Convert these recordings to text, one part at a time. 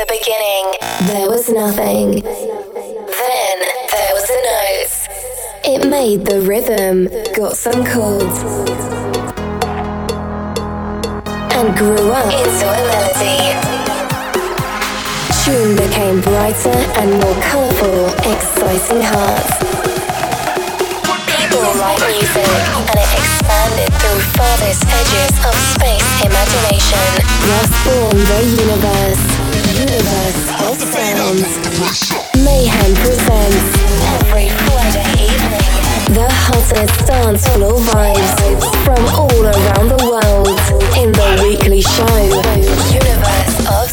the beginning, there was nothing. Then there was the note. It made the rhythm, got some chords, and grew up into a melody. Tune became brighter and more colourful, exciting hearts People like music, and it expanded through farthest edges of space imagination. Thus born the universe. Mayhem presents every Friday evening. The hottest dance floor vibes from all around the world in the weekly show. Universe of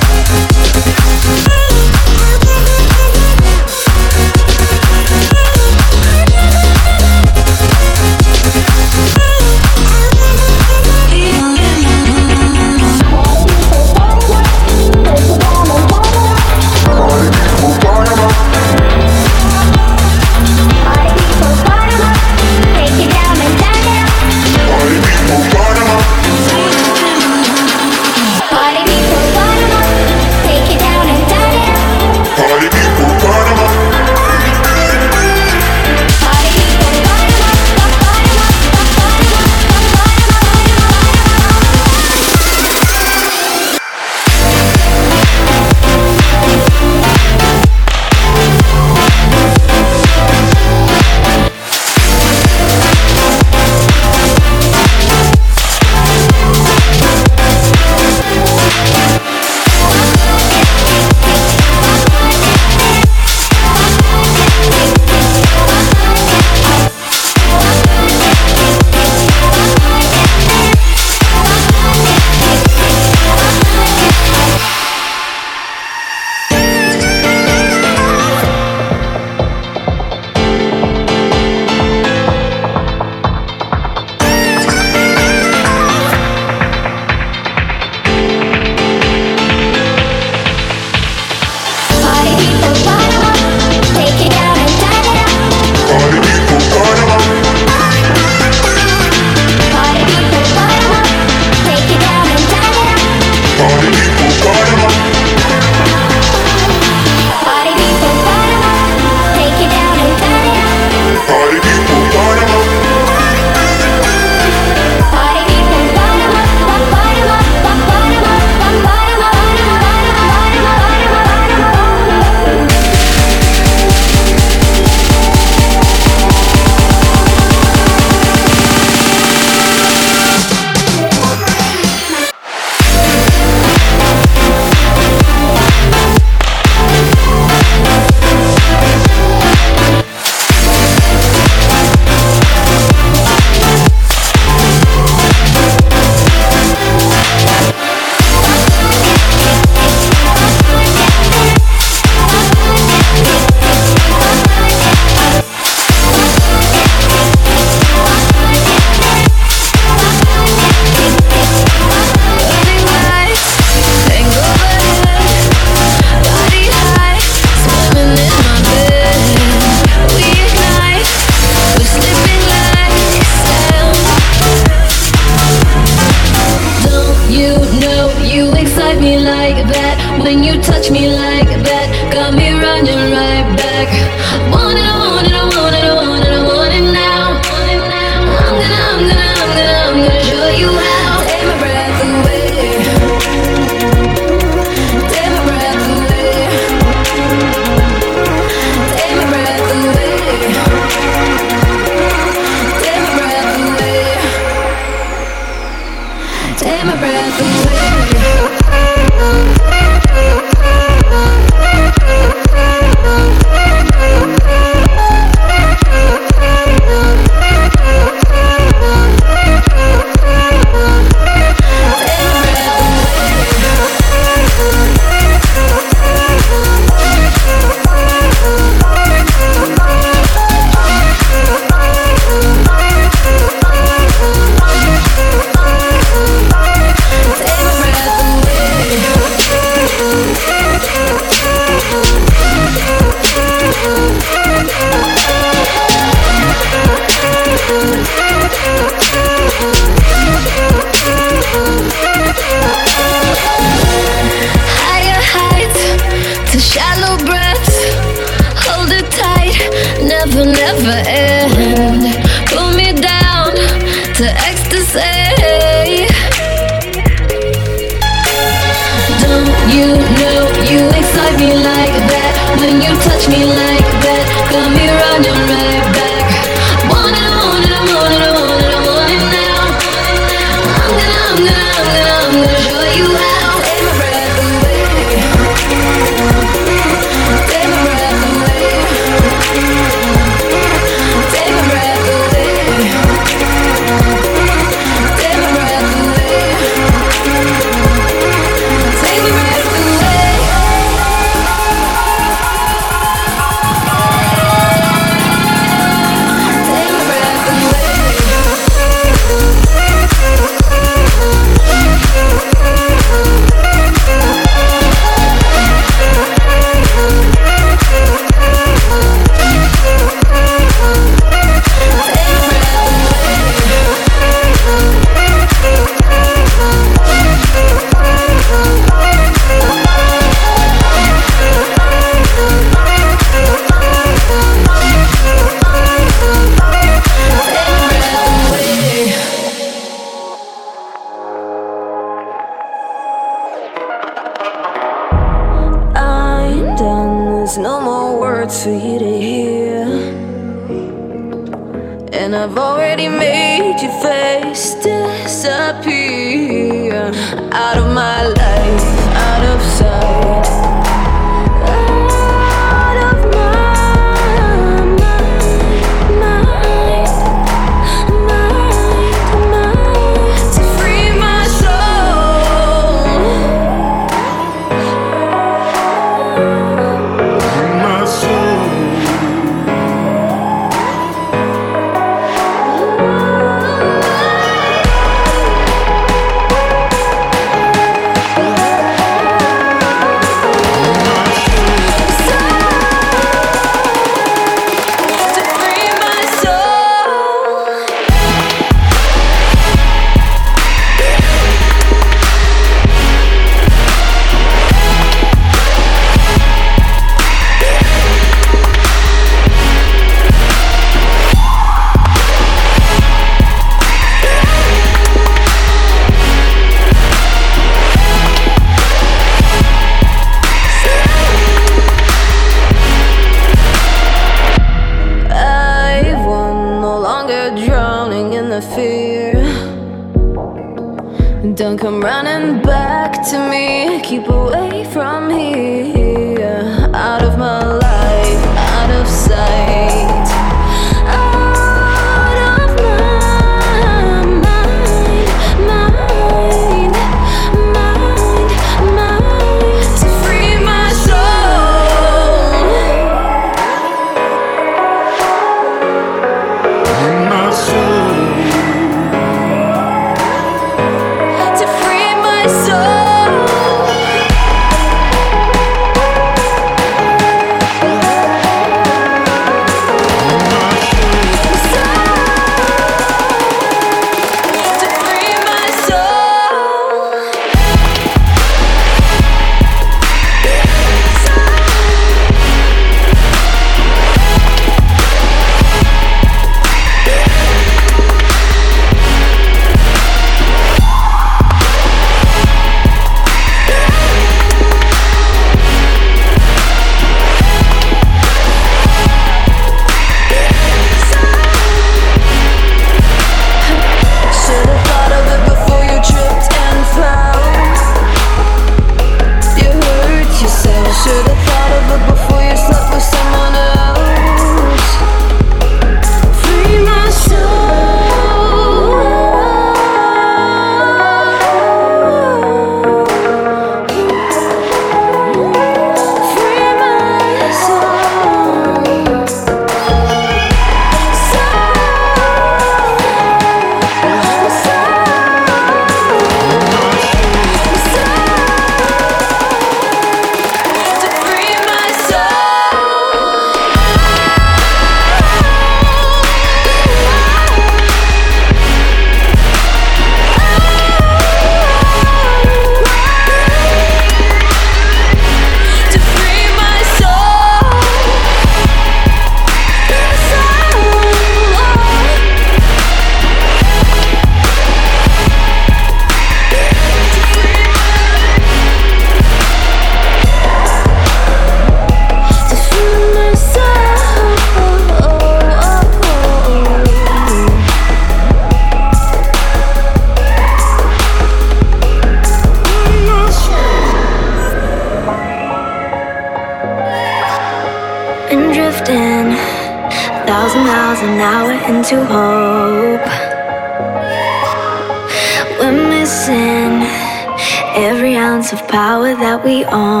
we owned.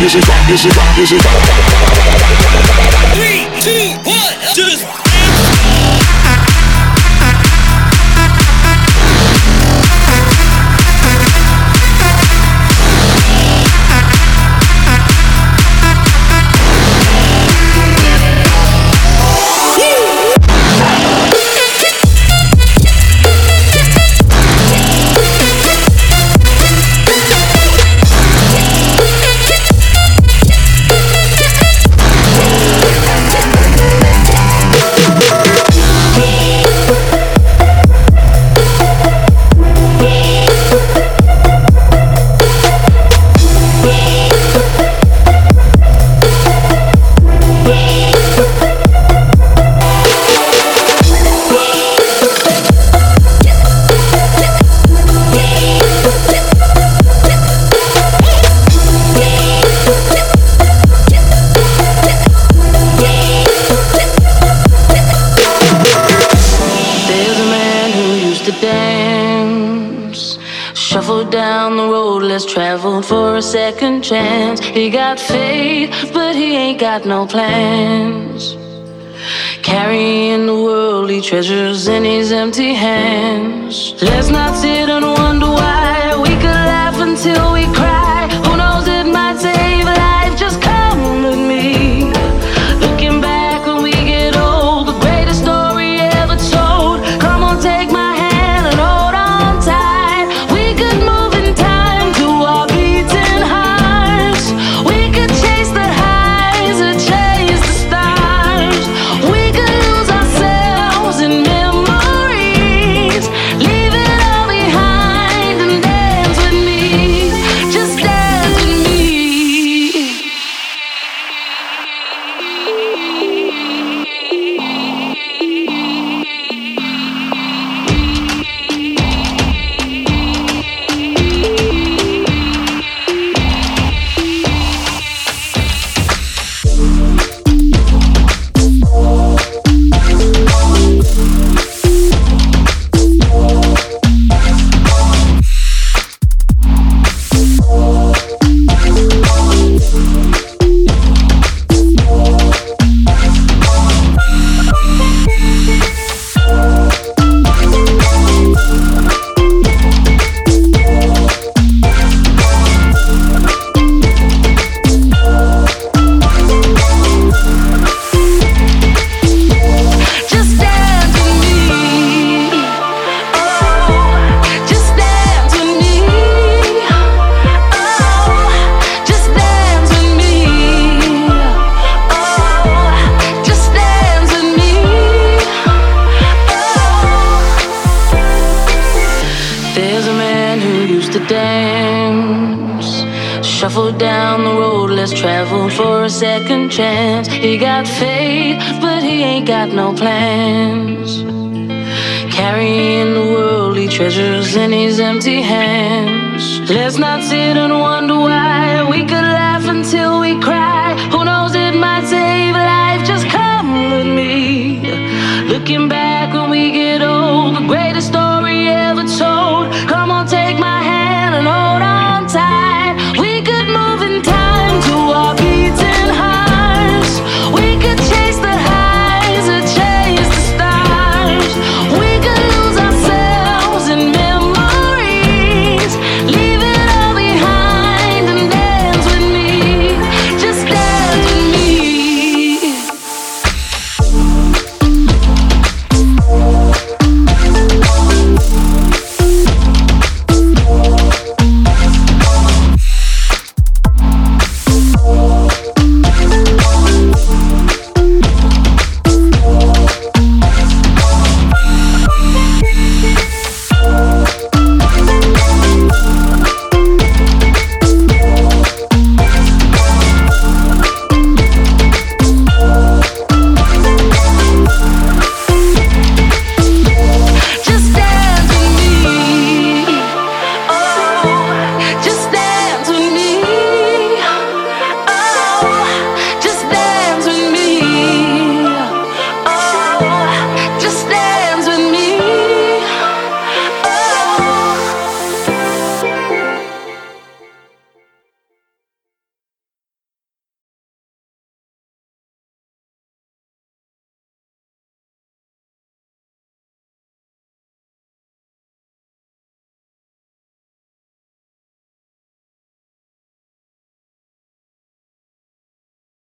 This is this music, music, music. He got faith, but he ain't got no plans. Carrying the worldly treasures in his empty hands. Let's not sit and Let's not sit and wonder why we could